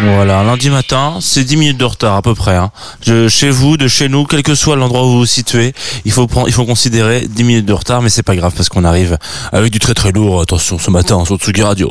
Voilà, lundi matin, c'est 10 minutes de retard à peu près. Hein. De chez vous, de chez nous, quel que soit l'endroit où vous vous situez, il faut prendre, il faut considérer 10 minutes de retard, mais c'est pas grave parce qu'on arrive avec du très très lourd. Attention, ce matin sur Tsugi Radio.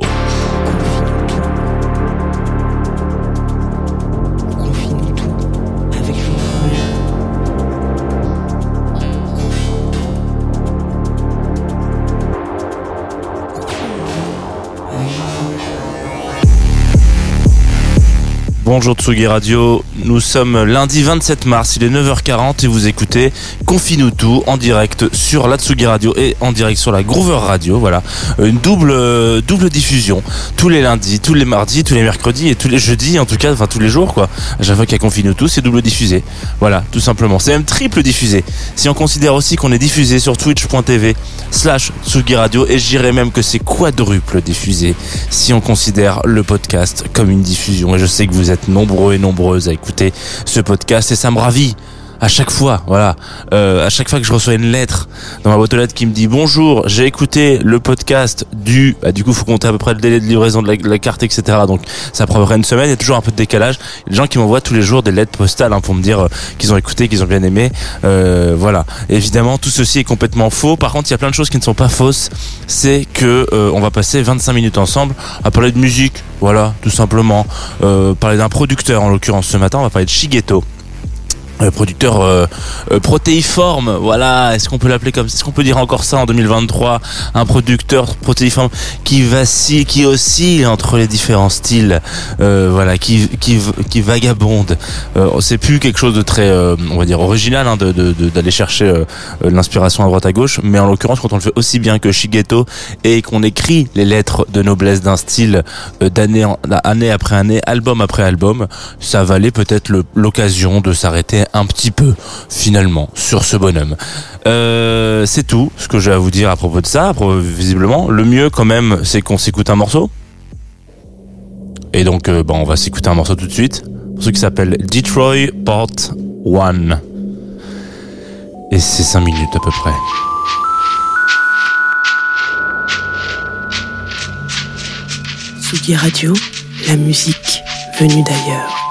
Bonjour Tsugi Radio, nous sommes lundi 27 mars, il est 9h40 et vous écoutez Confine-nous tout en direct sur la Tsugi Radio et en direct sur la Groover Radio, voilà, une double euh, double diffusion tous les lundis, tous les mardis, tous les mercredis et tous les jeudis en tout cas, enfin tous les jours quoi. À chaque fois Confine-nous tout, c'est double diffusé. Voilà, tout simplement, c'est même triple diffusé. Si on considère aussi qu'on est diffusé sur twitch.tv slash Tsugi Radio et je dirais même que c'est quadruple diffusé si on considère le podcast comme une diffusion et je sais que vous êtes nombreux et nombreuses à écouter ce podcast et ça me ravit à chaque fois, voilà, Euh, à chaque fois que je reçois une lettre dans ma boîte aux lettres qui me dit bonjour, j'ai écouté le podcast du, bah, du coup faut compter à peu près le délai de livraison de la, carte, etc. Donc ça prend une semaine, il y a toujours un peu de décalage. Il gens qui m'envoient tous les jours des lettres postales hein, pour me dire euh, qu'ils ont écouté, qu'ils ont bien aimé. Euh, voilà. Évidemment, tout ceci est complètement faux. Par contre, il y a plein de choses qui ne sont pas fausses. C'est que on va passer 25 minutes ensemble à parler de musique. Voilà, tout simplement. Parler d'un producteur en l'occurrence ce matin, on va parler de Shigeto. Euh, producteur euh, euh, protéiforme, voilà, est-ce qu'on peut l'appeler comme est-ce qu'on peut dire encore ça en 2023 un producteur protéiforme qui vacille, qui oscille entre les différents styles, euh, voilà, qui qui qui vagabonde. C'est plus quelque chose de très, on va dire original hein, de d'aller chercher l'inspiration à droite à gauche, mais en l'occurrence quand on le fait aussi bien que Shigeto et qu'on écrit les lettres de noblesse d'un style d'année en- année après année, album après album, ça valait peut-être l'occasion de s'arrêter un petit peu finalement sur ce bonhomme. Euh, c'est tout ce que j'ai à vous dire à propos de ça. Visiblement, le mieux quand même, c'est qu'on s'écoute un morceau. Et donc, euh, on va s'écouter un morceau tout de suite. Ce qui s'appelle Detroit Part 1. Et c'est 5 minutes à peu près. Radio, la musique venue d'ailleurs.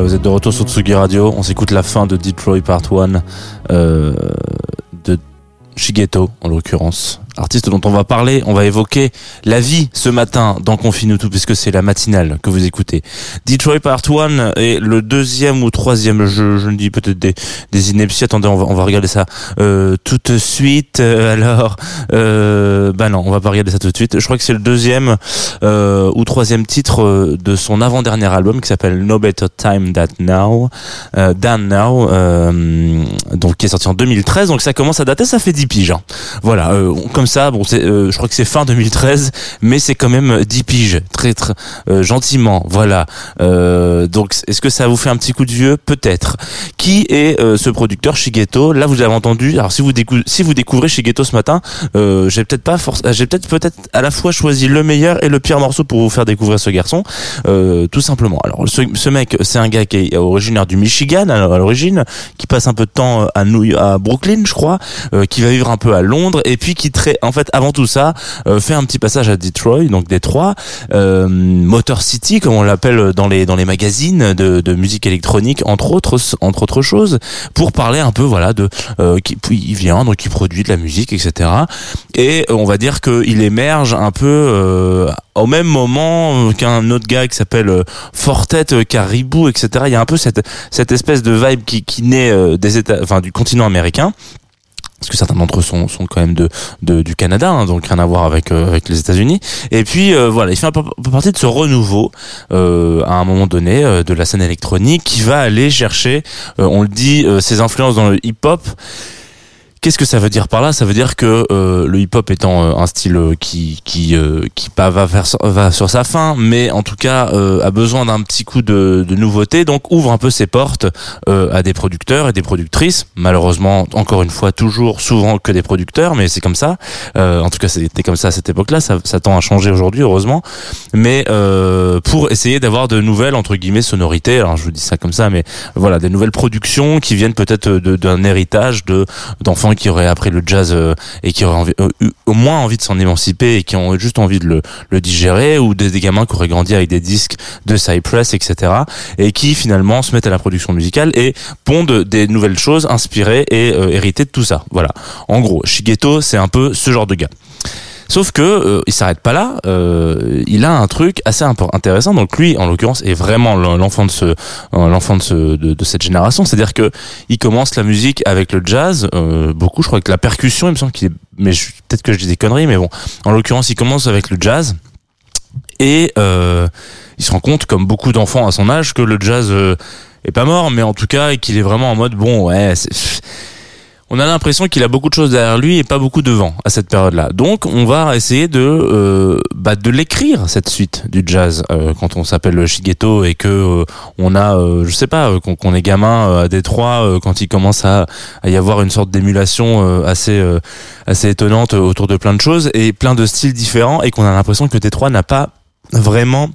Voilà, vous êtes de retour sur Tsugi Radio. On s'écoute la fin de Detroit Part 1 euh, de Shigeto, en l'occurrence. Artiste dont on va parler, on va évoquer la vie ce matin dans Confine tout, puisque c'est la matinale que vous écoutez. Detroit Part 1 est le deuxième ou troisième, je, je dis peut-être des, des inepties. Attendez, on va, on va regarder ça euh, tout de suite. Euh, alors, euh, bah non, on va pas regarder ça tout de suite. Je crois que c'est le deuxième euh, ou troisième titre euh, de son avant-dernier album qui s'appelle No Better Time That Now, euh, Than Now, euh, donc qui est sorti en 2013. Donc ça commence à dater, ça fait 10 piges. hein. Voilà, comme ça, bon, c'est, euh, je crois que c'est fin 2013, mais c'est quand même 10 piges, très très euh, gentiment. Voilà. Euh, donc est-ce que ça vous fait un petit coup de vieux? Peut-être. Qui est euh, ce producteur Shigeto? Là, vous avez entendu. Alors si vous décou- si vous découvrez Shigeto ce matin, euh, j'ai peut-être pas forc- j'ai peut-être peut-être à la fois choisi le meilleur et le pire morceau pour vous faire découvrir ce garçon, euh, tout simplement. Alors ce, ce mec, c'est un gars qui est originaire du Michigan à l'origine, qui passe un peu de temps à New à Brooklyn, je crois, qui va vivre un peu à Londres et puis qui très en fait avant tout ça euh, fait un petit passage à Detroit, donc Détroit, euh, Motor City comme on l'appelle dans les dans les magazines de, de musique électronique entre autres entre autres choses pour parler un peu voilà de euh, qui il vient donc il produit de la musique etc et euh, on va dire qu'il émerge un peu euh, au même moment euh, qu'un autre gars qui s'appelle euh, Fortet Caribou etc il y a un peu cette cette espèce de vibe qui qui naît des États enfin du continent américain parce que certains d'entre eux sont, quand même de, du Canada, hein, donc rien à voir avec euh, les États-Unis. Et puis euh, voilà, il fait un peu, partie de ce renouveau euh, à un moment donné de la scène électronique qui va aller chercher, on le dit, ses influences dans le hip-hop. Qu'est-ce que ça veut dire par là? Ça veut dire que euh, le hip-hop étant euh, un style euh, qui qui euh, qui pas va va sur sa fin, mais en tout cas euh, a besoin d'un petit coup de, de nouveauté, donc ouvre un peu ses portes euh, à des producteurs et des productrices. Malheureusement, encore une fois, toujours souvent que des producteurs, mais c'est comme ça. En tout cas, c'était comme ça à cette époque-là. Ça, ça tend à changer aujourd'hui, heureusement. Mais pour essayer d'avoir de nouvelles entre guillemets sonorités. Alors je vous dis ça comme ça, mais voilà, des nouvelles productions qui viennent peut-être d'un héritage de d'enfants qui auraient appris le jazz euh, et qui auraient euh, eu au moins envie de s'en émanciper et qui ont juste envie de le, le digérer, ou des, des gamins qui auraient grandi avec des disques de Cypress, etc. Et qui finalement se mettent à la production musicale et pondent des nouvelles choses inspirées et euh, héritées de tout ça. Voilà. En gros, Shigeto, c'est un peu ce genre de gars. Sauf que euh, il s'arrête pas là. euh, il a un truc assez intéressant. Donc lui, en l'occurrence, est vraiment l'en- l'enfant de ce, euh, l'enfant de, ce, de, de cette génération. C'est-à-dire que il commence la musique avec le jazz. euh, beaucoup, je crois que la percussion, il me semble qu'il est. Mais peut-être que je dis des conneries, mais bon. En l'occurrence, il commence avec le jazz et euh, il se rend compte, comme beaucoup d'enfants à son âge, que le jazz euh, est pas mort, mais en tout cas, qu'il est vraiment en mode bon, ouais. c'est- on a l'impression qu'il a beaucoup de choses derrière lui et pas beaucoup devant à cette période-là. Donc, on va essayer de euh, bah, de l'écrire cette suite du jazz euh, quand on s'appelle Shigeto et que euh, on a, euh, je sais pas, qu'on est gamin à Détroit quand il commence à, y avoir une sorte d'émulation assez assez étonnante autour de plein de choses et plein de styles différents et qu'on a l'impression que Détroit n'a pas vraiment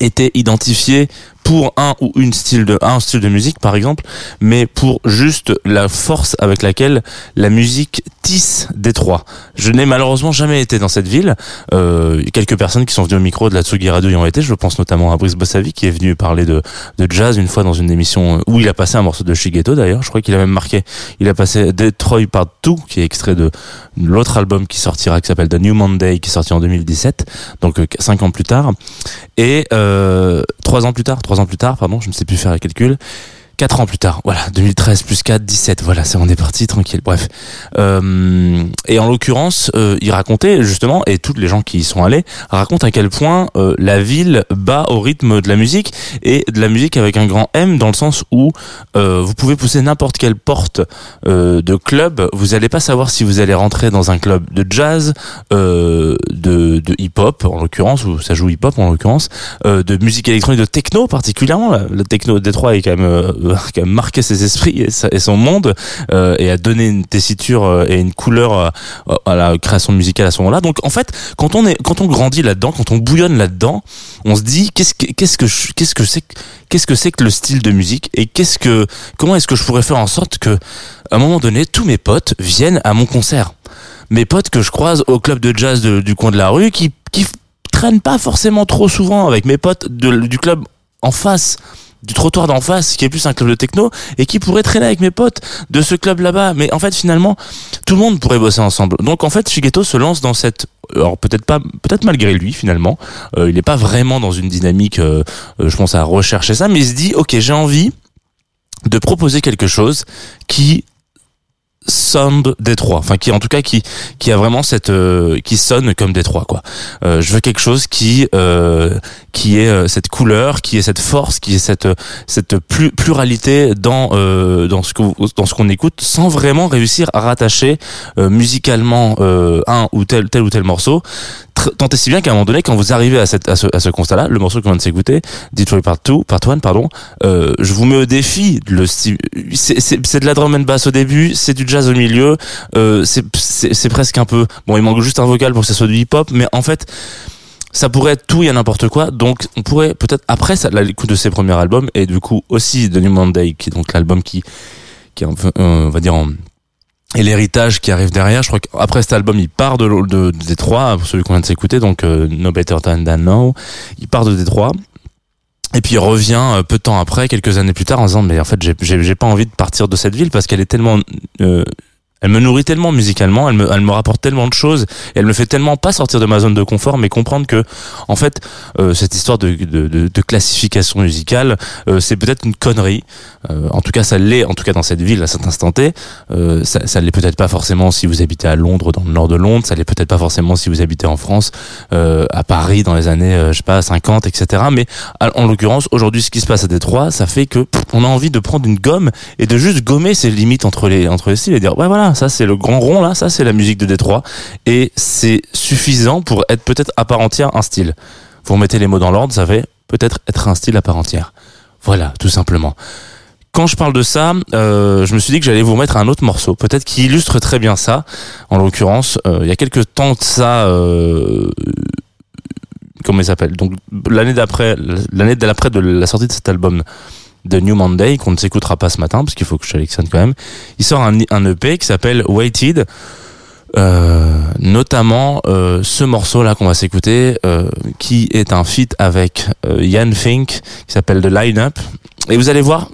été identifié pour un ou une style de un style de musique par exemple mais pour juste la force avec laquelle la musique tisse Détroit. Je n'ai malheureusement jamais été dans cette ville. Euh, quelques personnes qui sont venues au micro de la Tsugi Radio y ont été. Je pense notamment à Brice Bossavi qui est venu parler de, de jazz une fois dans une émission où il a passé un morceau de Shigeto d'ailleurs. Je crois qu'il a même marqué. Il a passé Detroit Part 2 qui est extrait de l'autre album qui sortira qui s'appelle The New Monday qui est sorti en 2017 donc euh, cinq ans plus tard et euh, trois ans plus tard, trois ans plus tard, pardon, je ne sais plus faire les calculs, 4 ans plus tard, voilà, 2013 plus 4, 17, voilà, ça on est parti, tranquille, bref. Euh, et en l'occurrence, euh, il racontait justement, et toutes les gens qui y sont allés, racontent à quel point euh, la ville bat au rythme de la musique, et de la musique avec un grand M, dans le sens où euh, vous pouvez pousser n'importe quelle porte euh, de club, vous n'allez pas savoir si vous allez rentrer dans un club de jazz, euh, de, de hip-hop en l'occurrence, où ça joue hip-hop en l'occurrence, de musique électronique, de techno particulièrement, là, le techno Détroit est quand même euh, quand même marqué ses esprits et, son monde euh, et a donné une tessiture euh, et une couleur à, la création musicale à ce moment-là. Donc en fait, quand on est, quand on grandit là-dedans, quand on bouillonne là-dedans, on se dit qu'est-ce que qu'est-ce que qu'est-ce que c'est que- qu'est-ce que c'est que le style de musique et qu'est-ce que comment est-ce que je pourrais faire en sorte que à un moment donné tous mes potes viennent à mon concert mes potes que je croise au club de jazz du coin de la rue qui qui traînent pas forcément trop souvent avec mes potes du club en face du trottoir d'en face, qui est plus un club de techno, et qui pourrait traîner avec mes potes de ce club là-bas. Mais en fait, finalement, tout le monde pourrait bosser ensemble. Donc en fait, Shigeto se lance dans cette alors peut-être pas, peut-être malgré lui finalement, euh, il n'est pas vraiment dans une dynamique, euh, euh, je pense à rechercher ça, mais il se dit ok j'ai envie de proposer quelque chose qui sonne Détroit, enfin qui en tout cas qui qui a vraiment cette euh, qui sonne comme Détroit quoi. Euh, je veux quelque chose qui euh, qui est euh, cette couleur, qui est cette force, qui est cette cette plu- pluralité dans euh, dans ce que dans ce qu'on écoute, sans vraiment réussir à rattacher euh, musicalement un ou tel tel ou tel morceau. Tant et si bien qu'à un moment donné, quand vous arrivez à, cette, à ce, à ce constat-là, le morceau qu'on vient de s'écouter, Detroit Part 2, Part 1, pardon, je vous mets au défi. Le c'est, c'est de la drum and bass au début, c'est du jazz au milieu, euh, c'est, presque un peu, bon, il manque juste un vocal pour que ça soit du hip-hop, mais en fait, ça pourrait être tout et n'importe quoi. Donc, on pourrait peut-être après ça, l'écoute de ses premiers albums et du coup aussi de New Monday, qui est donc l'album qui, qui est un peu, euh, on va dire en et l'héritage qui arrive derrière. Je crois qu'après cet album, il part de, de, de Détroit, celui qu'on vient de s'écouter, donc euh, No Better Than Than Now. Il part de Détroit. Et puis il revient peu de temps après, quelques années plus tard, en disant mais en fait j'ai- pas envie de partir de cette ville parce qu'elle est tellement, elle me nourrit tellement musicalement, elle me, elle me rapporte tellement de choses, et elle me fait tellement pas sortir de ma zone de confort, mais comprendre que en fait euh, cette histoire de, de, de, de classification musicale, euh, c'est peut-être une connerie. Euh, en tout cas ça l'est, en tout cas dans cette ville à cet instant T. Euh, ça, ça l'est peut-être pas forcément si vous habitez à Londres, dans le nord de Londres. Ça l'est peut-être pas forcément si vous habitez en France, euh, à Paris dans les années, euh, je sais pas, 50, etc. Mais en l'occurrence, aujourd'hui, ce qui se passe à Détroit, ça fait que pff, on a envie de prendre une gomme et de juste gommer ces limites entre les entre les styles et dire ouais voilà, ça c'est le grand rond là, ça c'est la musique de Détroit et c'est suffisant pour être peut-être à part entière un style. Vous remettez les mots dans l'ordre, ça fait peut-être être un style à part entière. Voilà, tout simplement quand je parle de ça, euh, je me suis dit que j'allais vous mettre un autre morceau, peut-être qui illustre très bien ça. En l'occurrence, euh, il y a quelques temps de ça, euh, comment il s'appelle? Donc l'année d'après, l'année d'après de la sortie de cet album de New Monday, qu'on ne s'écoutera pas ce matin parce qu'il faut que je sélectionne quand même. Il sort un, EP qui s'appelle Waited. Euh, notamment euh, ce morceau là qu'on va s'écouter euh, qui est un feat avec euh, Ian Fink qui s'appelle The Line-Up et vous allez voir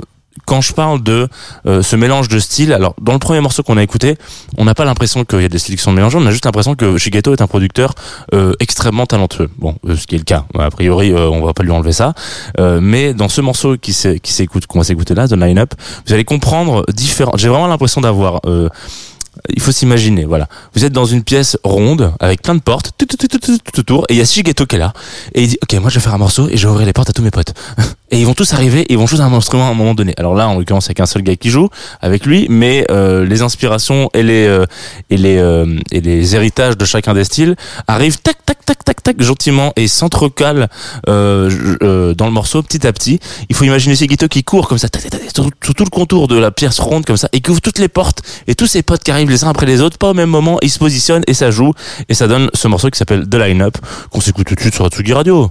quand je parle de euh, ce mélange de styles, alors dans le premier morceau qu'on a écouté, on n'a pas l'impression qu'il y a des styles qui sont mélangés, on a juste l'impression que Shigeto est un producteur euh, extrêmement talentueux. Bon, euh, ce qui est le cas. A priori, euh, on va pas lui enlever ça. Euh, mais dans ce morceau qui s'écoute, qu'on va s'écouter là, The Line Up, vous allez comprendre différents. J'ai vraiment l'impression d'avoir euh, il faut s'imaginer, voilà. Vous êtes dans une pièce ronde avec plein de portes tout, tout, tout, tout, tout, autour et il y a Shigeto qui est là et il dit ok moi je vais faire un morceau et je vais ouvrir les portes à tous mes potes et ils vont tous arriver et ils vont jouer un instrument à un moment donné. Alors là en l'occurrence c'est qu'un seul gars qui joue avec lui mais euh, les inspirations et les euh, et les euh, et les héritages de chacun des styles arrivent tac tac tac tac gentiment et s'entrecalent euh, euh, dans le morceau petit à petit. Il faut imaginer Shigeto qui court comme ça sur, tout le contour de la pièce ronde comme ça et qui ouvre toutes les portes et tous ses potes qui arrivent les uns après les autres pas au même moment ils se positionnent et ça joue et ça donne ce morceau qui s'appelle The Line Up qu'on s'écoute tout de suite sur Atsugi Radio.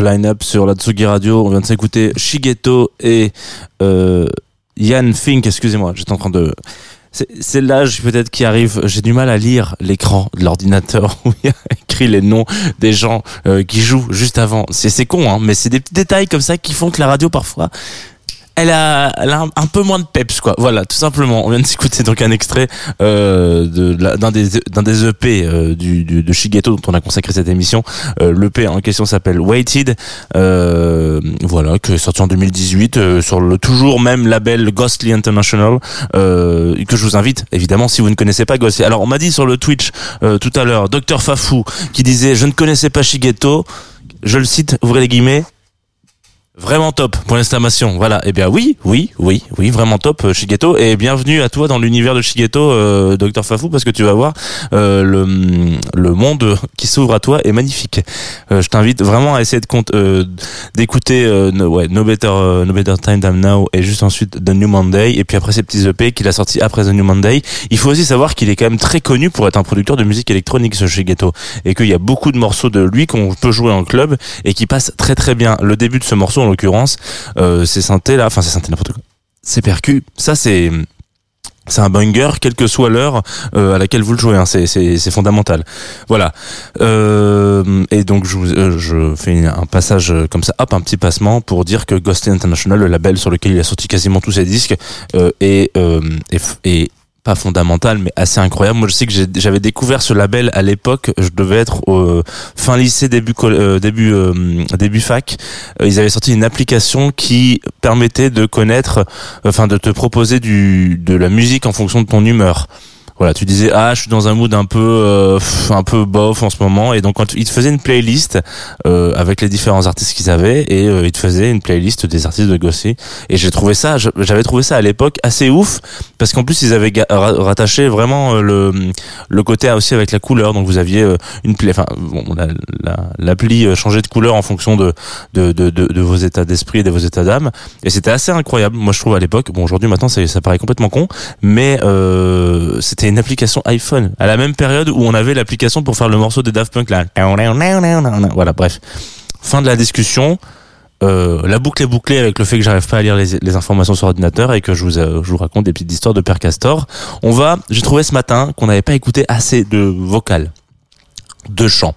de line-up sur la Tsugi Radio. On vient de s'écouter Shigeto et euh, Yann Fink, excusez-moi, j'étais en train de... C'est l'âge peut-être qui arrive. J'ai du mal à lire l'écran de l'ordinateur où il y a écrit les noms des gens euh, qui jouent juste avant. C'est c'est con, hein, mais c'est des petits détails comme ça qui font que la radio parfois elle a, elle a un, peu moins de peps quoi. Voilà, tout simplement. On vient de s'écouter donc un extrait euh, de d'un des d'un des EP euh, du, du- de Shigeto dont on a consacré cette émission. Euh, L'EP en question s'appelle Waited. Euh, voilà, qui est sorti en 2018 euh, sur le toujours même label Ghostly International. Euh, que je vous invite évidemment si vous ne connaissez pas Ghostly. Alors on m'a dit sur le Twitch tout à l'heure, Dr Fafou qui disait je ne connaissais pas Shigeto. Je le cite, ouvrez les guillemets. Vraiment top, pour l'exclamation. Voilà. Eh bien oui, oui, oui, oui, vraiment top, euh, Shigeto. Et bienvenue à toi dans l'univers de Shigeto, euh, Dr Fafou, parce que tu vas voir euh, le, le monde qui s'ouvre à toi est magnifique. Euh, je t'invite vraiment à essayer de euh, d'écouter euh, no, ouais, no Better No Better Time Than Now et juste ensuite The New Monday et puis après ces petits EP qu'il a sorti après The New Monday. Il faut aussi savoir qu'il est quand même très connu pour être un producteur de musique électronique ce Shigeto et qu'il y a beaucoup de morceaux de lui qu'on peut jouer en club et qui passent très très bien. Le début de ce morceau en l'occurrence, euh, ces synthés là, enfin ces synthés n'importe quoi, ces percus, ça c'est c'est un banger, quelle que soit l'heure euh, à laquelle vous le jouez. Hein, c'est, fondamental. Voilà. Euh, et donc je, fais un passage comme ça, hop, un petit passement pour dire que Ghostly International, le label sur lequel il a sorti quasiment tous ses disques, est pas fondamental mais assez incroyable. Moi je sais que j'avais découvert ce label à l'époque, je devais être au fin lycée début euh, début euh, début fac. Euh, ils avaient sorti une application qui permettait de connaître enfin de te proposer du de la musique en fonction de ton humeur. Voilà, tu disais ah je suis dans un mood un peu euh, un peu bof en ce moment. Et donc quand ils te faisaient une playlist euh, avec les différents artistes qu'ils avaient et euh, ils te faisaient une playlist des artistes de Gossy. Et j'ai trouvé ça j'avais trouvé ça à l'époque assez ouf parce qu'en plus ils avaient rattaché vraiment euh, le le côté aussi avec la couleur. Donc vous aviez euh, une play enfin bon la- la- l'appli euh, changeait de couleur en fonction de de, de, de, vos états d'esprit et de vos états d'âme. Et c'était assez incroyable moi je trouve à l'époque. Bon aujourd'hui maintenant ça, ça paraît complètement con mais euh, une application iPhone à la même période où on avait l'application pour faire le morceau de Daft Punk là voilà bref fin de la discussion euh, la boucle est bouclée avec le fait que j'arrive pas à lire les, informations sur ordinateur et que je vous, euh, je vous raconte des petites histoires de Père Castor. On va, j'ai trouvé ce matin qu'on n'avait pas écouté assez de vocales de chant.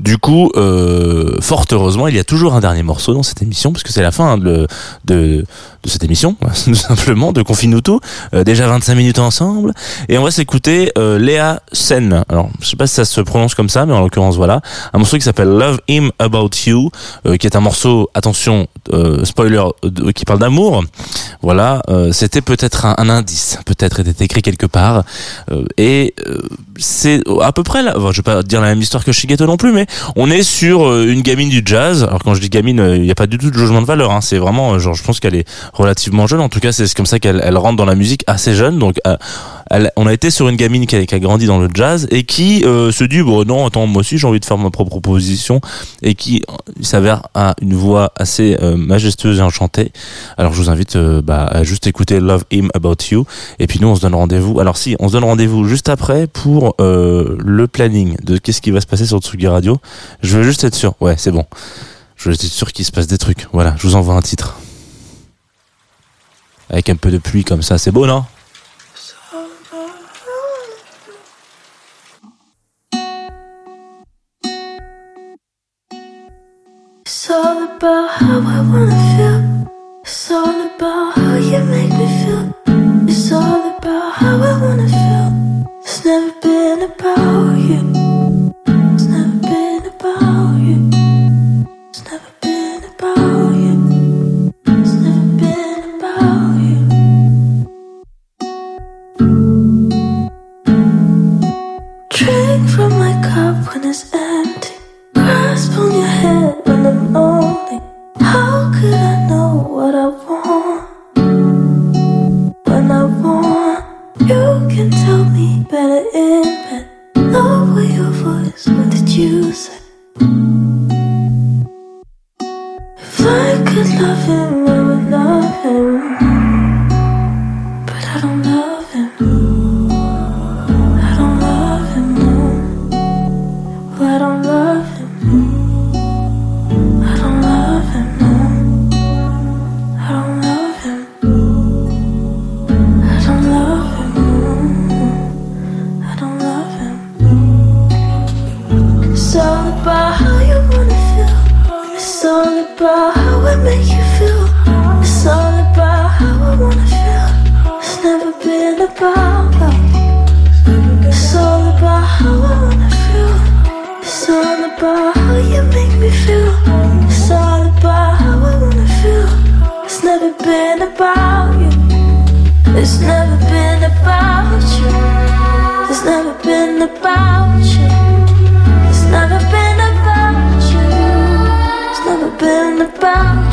Du coup, euh, fort heureusement, il y a toujours un dernier morceau dans cette émission, parce que c'est la fin de, de, de cette émission, tout simplement, de Confine-nous tout. Euh, déjà 25 minutes ensemble. Et on va s'écouter euh, Léa Sen. Alors, je sais pas si ça se prononce comme ça, mais en l'occurrence, voilà. Un morceau qui s'appelle Love Him About You, euh, qui est un morceau, attention, spoiler, qui parle d'amour. Voilà, c'était peut-être un, indice, peut-être était écrit quelque part. Et c'est à peu près là, bon, je vais pas dire la même histoire que Shigeto non plus, mais on est sur une gamine du jazz. Alors quand je dis gamine, il n'y a pas du tout de jugement de valeur. Hein. C'est vraiment, genre, je pense qu'elle est relativement jeune. En tout cas, c'est comme ça qu'elle elle rentre dans la musique assez jeune. Donc, euh, elle- on a été sur une gamine qui a, qui a grandi dans le jazz et qui euh, se dit bon non, attends, moi aussi j'ai envie de faire ma propre proposition et qui euh, s'avère a une voix assez euh, majestueuse et enchantée. Alors je vous invite euh, bah, à juste écouter Love Him About You et puis nous on se donne rendez-vous. Alors si on se donne rendez-vous juste après pour le planning de qu'est-ce qui va se passer sur Tsugi Radio. Je veux juste être sûr. Ouais, c'est bon. Je veux être sûr qu'il se passe des trucs. Voilà, je vous envoie un titre. Avec un peu de pluie comme ça, c'est beau, non? It's all about how I wanna feel. It's never been about you. About how you make me feel. It's all about how I wanna feel. It's never been about you. It's never been about you. It's never been about you. It's never been about you. It's never been about